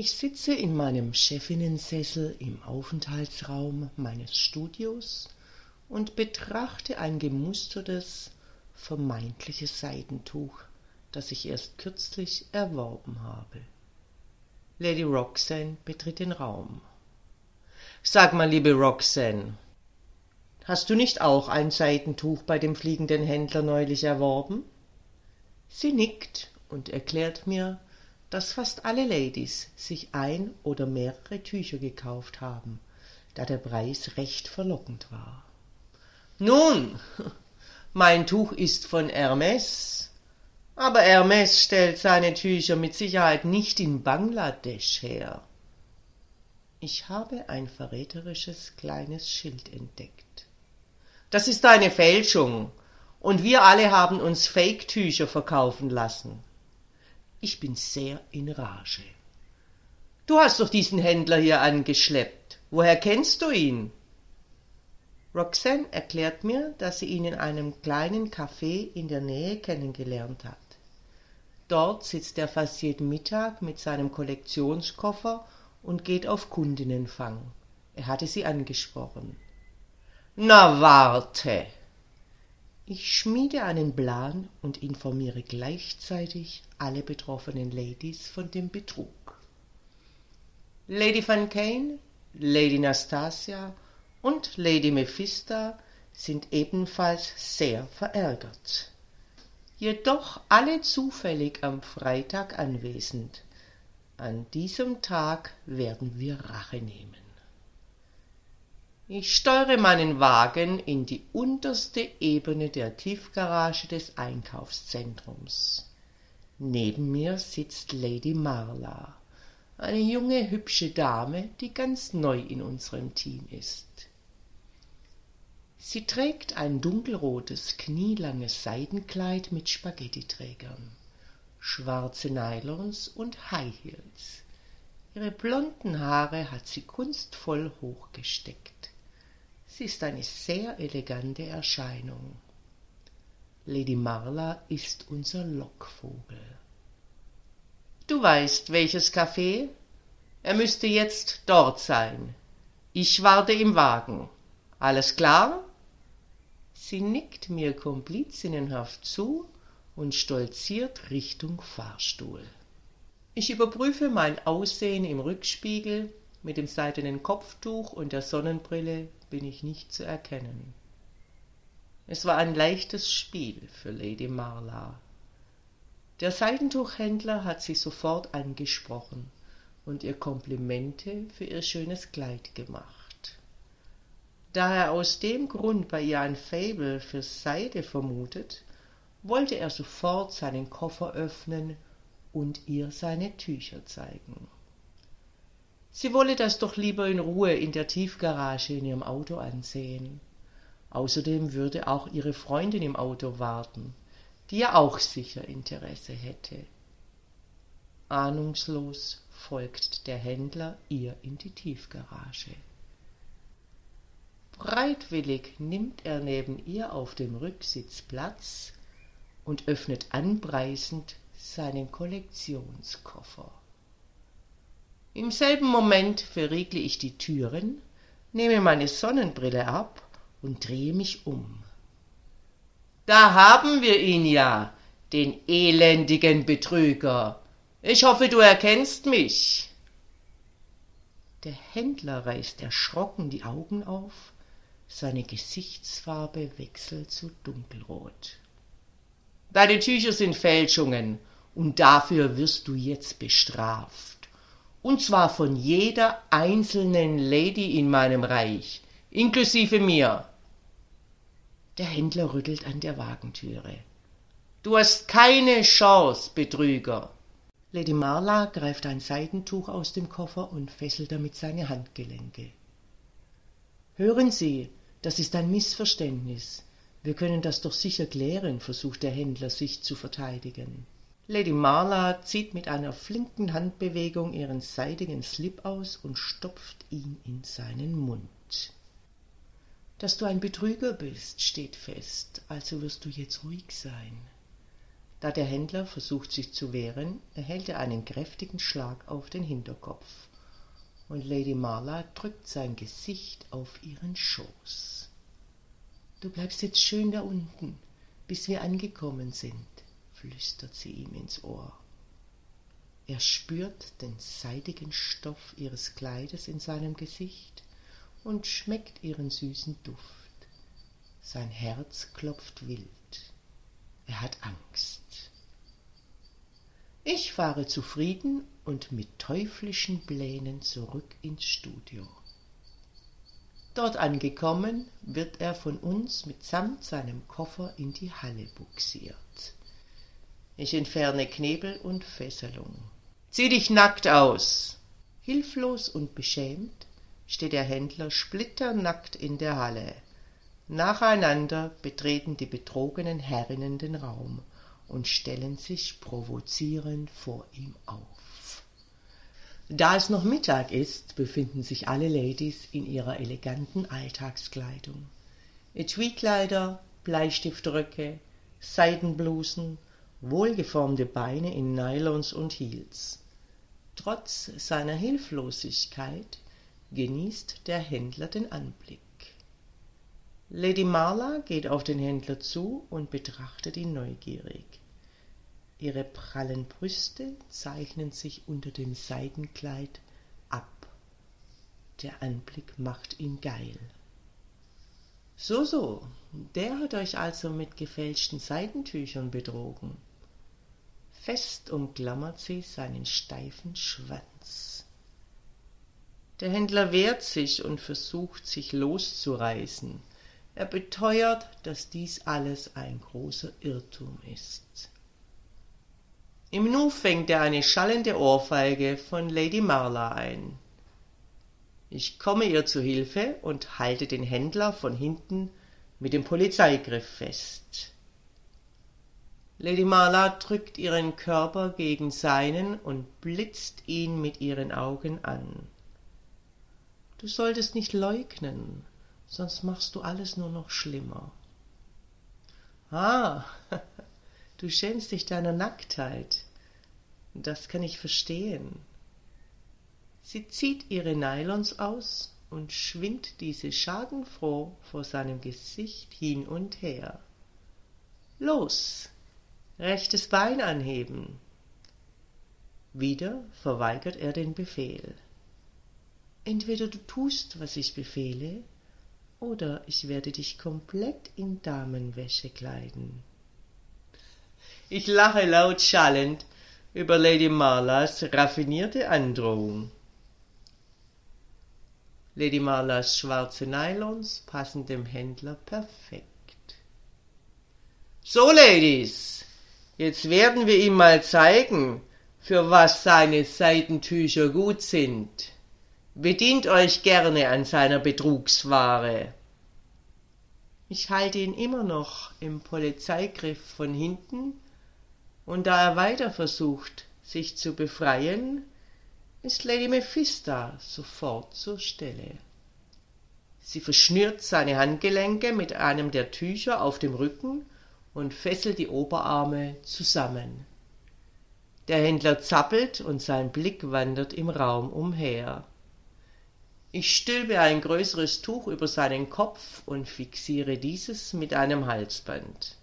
Ich sitze in meinem Chefinnensessel im Aufenthaltsraum meines Studios und betrachte ein gemustertes, vermeintliches Seidentuch, das ich erst kürzlich erworben habe. Lady Roxanne betritt den Raum. Sag mal, liebe Roxanne, hast du nicht auch ein Seidentuch bei dem fliegenden Händler neulich erworben? Sie nickt und erklärt mir, dass fast alle Ladies sich ein oder mehrere Tücher gekauft haben, da der Preis recht verlockend war. Nun, mein Tuch ist von Hermes, aber Hermes stellt seine Tücher mit Sicherheit nicht in Bangladesch her. Ich habe ein verräterisches kleines Schild entdeckt. Das ist eine Fälschung, und wir alle haben uns Fake-Tücher verkaufen lassen. Ich bin sehr in Rage. Du hast doch diesen Händler hier angeschleppt. Woher kennst du ihn? Roxanne erklärt mir, dass sie ihn in einem kleinen Café in der Nähe kennengelernt hat. Dort sitzt er fast jeden Mittag mit seinem Kollektionskoffer und geht auf Kundinnenfang. Er hatte sie angesprochen. Na warte, ich schmiede einen Plan und informiere gleichzeitig alle betroffenen Ladies von dem Betrug. Lady Van Kane, Lady Nastasia und Lady Mephista sind ebenfalls sehr verärgert. Jedoch alle zufällig am Freitag anwesend. An diesem Tag werden wir Rache nehmen. Ich steuere meinen Wagen in die unterste Ebene der Tiefgarage des Einkaufszentrums. Neben mir sitzt Lady Marla, eine junge, hübsche Dame, die ganz neu in unserem Team ist. Sie trägt ein dunkelrotes, knielanges Seidenkleid mit Spaghettiträgern, schwarze Nylons und High Heels. Ihre blonden Haare hat sie kunstvoll hochgesteckt. Sie ist eine sehr elegante Erscheinung. Lady Marla ist unser Lockvogel. Du weißt, welches Café? Er müsste jetzt dort sein. Ich warte im Wagen. Alles klar? Sie nickt mir komplizinnenhaft zu und stolziert Richtung Fahrstuhl. Ich überprüfe mein Aussehen im Rückspiegel mit dem seidenen Kopftuch und der Sonnenbrille bin ich nicht zu erkennen. Es war ein leichtes Spiel für Lady Marla. Der Seidentuchhändler hat sie sofort angesprochen und ihr Komplimente für ihr schönes Kleid gemacht. Da er aus dem Grund bei ihr ein Fable für Seide vermutet, wollte er sofort seinen Koffer öffnen und ihr seine Tücher zeigen. Sie wolle das doch lieber in Ruhe in der Tiefgarage in ihrem Auto ansehen. Außerdem würde auch ihre Freundin im Auto warten, die ja auch sicher Interesse hätte. Ahnungslos folgt der Händler ihr in die Tiefgarage. Breitwillig nimmt er neben ihr auf dem Rücksitz Platz und öffnet anpreisend seinen Kollektionskoffer. Im selben Moment verriegle ich die Türen, nehme meine Sonnenbrille ab und drehe mich um. Da haben wir ihn ja, den elendigen Betrüger. Ich hoffe, du erkennst mich. Der Händler reißt erschrocken die Augen auf, seine Gesichtsfarbe wechselt zu dunkelrot. Deine Tücher sind Fälschungen, und dafür wirst du jetzt bestraft und zwar von jeder einzelnen Lady in meinem Reich, inklusive mir. Der Händler rüttelt an der Wagentüre. Du hast keine Chance, Betrüger. Lady Marla greift ein Seidentuch aus dem Koffer und fesselt damit seine Handgelenke. Hören Sie, das ist ein Missverständnis. Wir können das doch sicher klären, versucht der Händler sich zu verteidigen. Lady Marla zieht mit einer flinken Handbewegung ihren seidigen Slip aus und stopft ihn in seinen Mund. Dass du ein Betrüger bist, steht fest, also wirst du jetzt ruhig sein. Da der Händler versucht sich zu wehren, erhält er einen kräftigen Schlag auf den Hinterkopf und Lady Marla drückt sein Gesicht auf ihren Schoß. Du bleibst jetzt schön da unten, bis wir angekommen sind, flüstert sie ihm ins Ohr. Er spürt den seidigen Stoff ihres Kleides in seinem Gesicht und schmeckt ihren süßen Duft. Sein Herz klopft wild. Er hat Angst. Ich fahre zufrieden und mit teuflischen Plänen zurück ins Studio. Dort angekommen, wird er von uns mitsamt seinem Koffer in die Halle buxiert. Ich entferne Knebel und Fesselung. Zieh dich nackt aus! Hilflos und beschämt steht der Händler splitternackt in der Halle. Nacheinander betreten die betrogenen Herrinnen den Raum und stellen sich provozierend vor ihm auf. Da es noch Mittag ist, befinden sich alle Ladies in ihrer eleganten Alltagskleidung. Etuikleider, Bleistiftröcke, Seidenblusen, wohlgeformte Beine in Nylons und Heels. Trotz seiner Hilflosigkeit genießt der Händler den Anblick. Lady Marla geht auf den Händler zu und betrachtet ihn neugierig. Ihre prallen Brüste zeichnen sich unter dem Seidenkleid ab. Der Anblick macht ihn geil. So, so, der hat euch also mit gefälschten Seidentüchern betrogen. Fest umklammert sie seinen steifen Schwanz. Der Händler wehrt sich und versucht, sich loszureißen. Er beteuert, dass dies alles ein großer Irrtum ist. Im Nu fängt er eine schallende Ohrfeige von Lady Marla ein. Ich komme ihr zu Hilfe und halte den Händler von hinten mit dem Polizeigriff fest. Lady Marla drückt ihren Körper gegen seinen und blitzt ihn mit ihren Augen an. Du solltest nicht leugnen, sonst machst du alles nur noch schlimmer. Ah, du schämst dich deiner Nacktheit. Das kann ich verstehen. Sie zieht ihre Nylons aus und schwingt diese schadenfroh vor seinem Gesicht hin und her. Los, rechtes Bein anheben. Wieder verweigert er den Befehl. Entweder du tust, was ich befehle, oder ich werde dich komplett in Damenwäsche kleiden. Ich lache laut schallend über Lady Marlas raffinierte Androhung. Lady Marlas schwarze Nylons passen dem Händler perfekt. So, Ladies, jetzt werden wir ihm mal zeigen, für was seine Seidentücher gut sind. Bedient euch gerne an seiner Betrugsware. Ich halte ihn immer noch im Polizeigriff von hinten, und da er weiter versucht, sich zu befreien, ist Lady Mephista sofort zur Stelle. Sie verschnürt seine Handgelenke mit einem der Tücher auf dem Rücken und fesselt die Oberarme zusammen. Der Händler zappelt und sein Blick wandert im Raum umher. Ich stülpe ein größeres Tuch über seinen Kopf und fixiere dieses mit einem Halsband.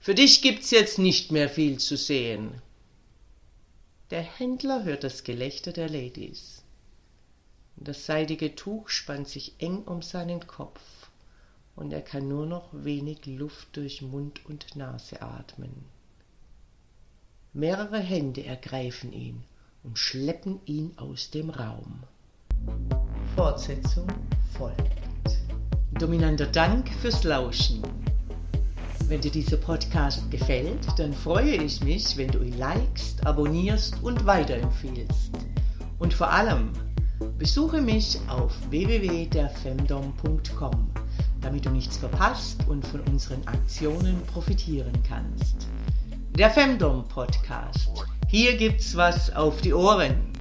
Für dich gibt's jetzt nicht mehr viel zu sehen. Der Händler hört das Gelächter der Ladies. Das seidige Tuch spannt sich eng um seinen Kopf, und er kann nur noch wenig Luft durch Mund und Nase atmen. Mehrere Hände ergreifen ihn und schleppen ihn aus dem Raum. Fortsetzung folgt. Dominanter Dank fürs Lauschen. Wenn dir dieser Podcast gefällt, dann freue ich mich, wenn du ihn likest, abonnierst und weiterempfiehlst. Und vor allem, Besuche mich auf www.derfemdom.com, damit du nichts verpasst und von unseren Aktionen profitieren kannst. Der Femdom Podcast. Hier gibt's was auf die Ohren.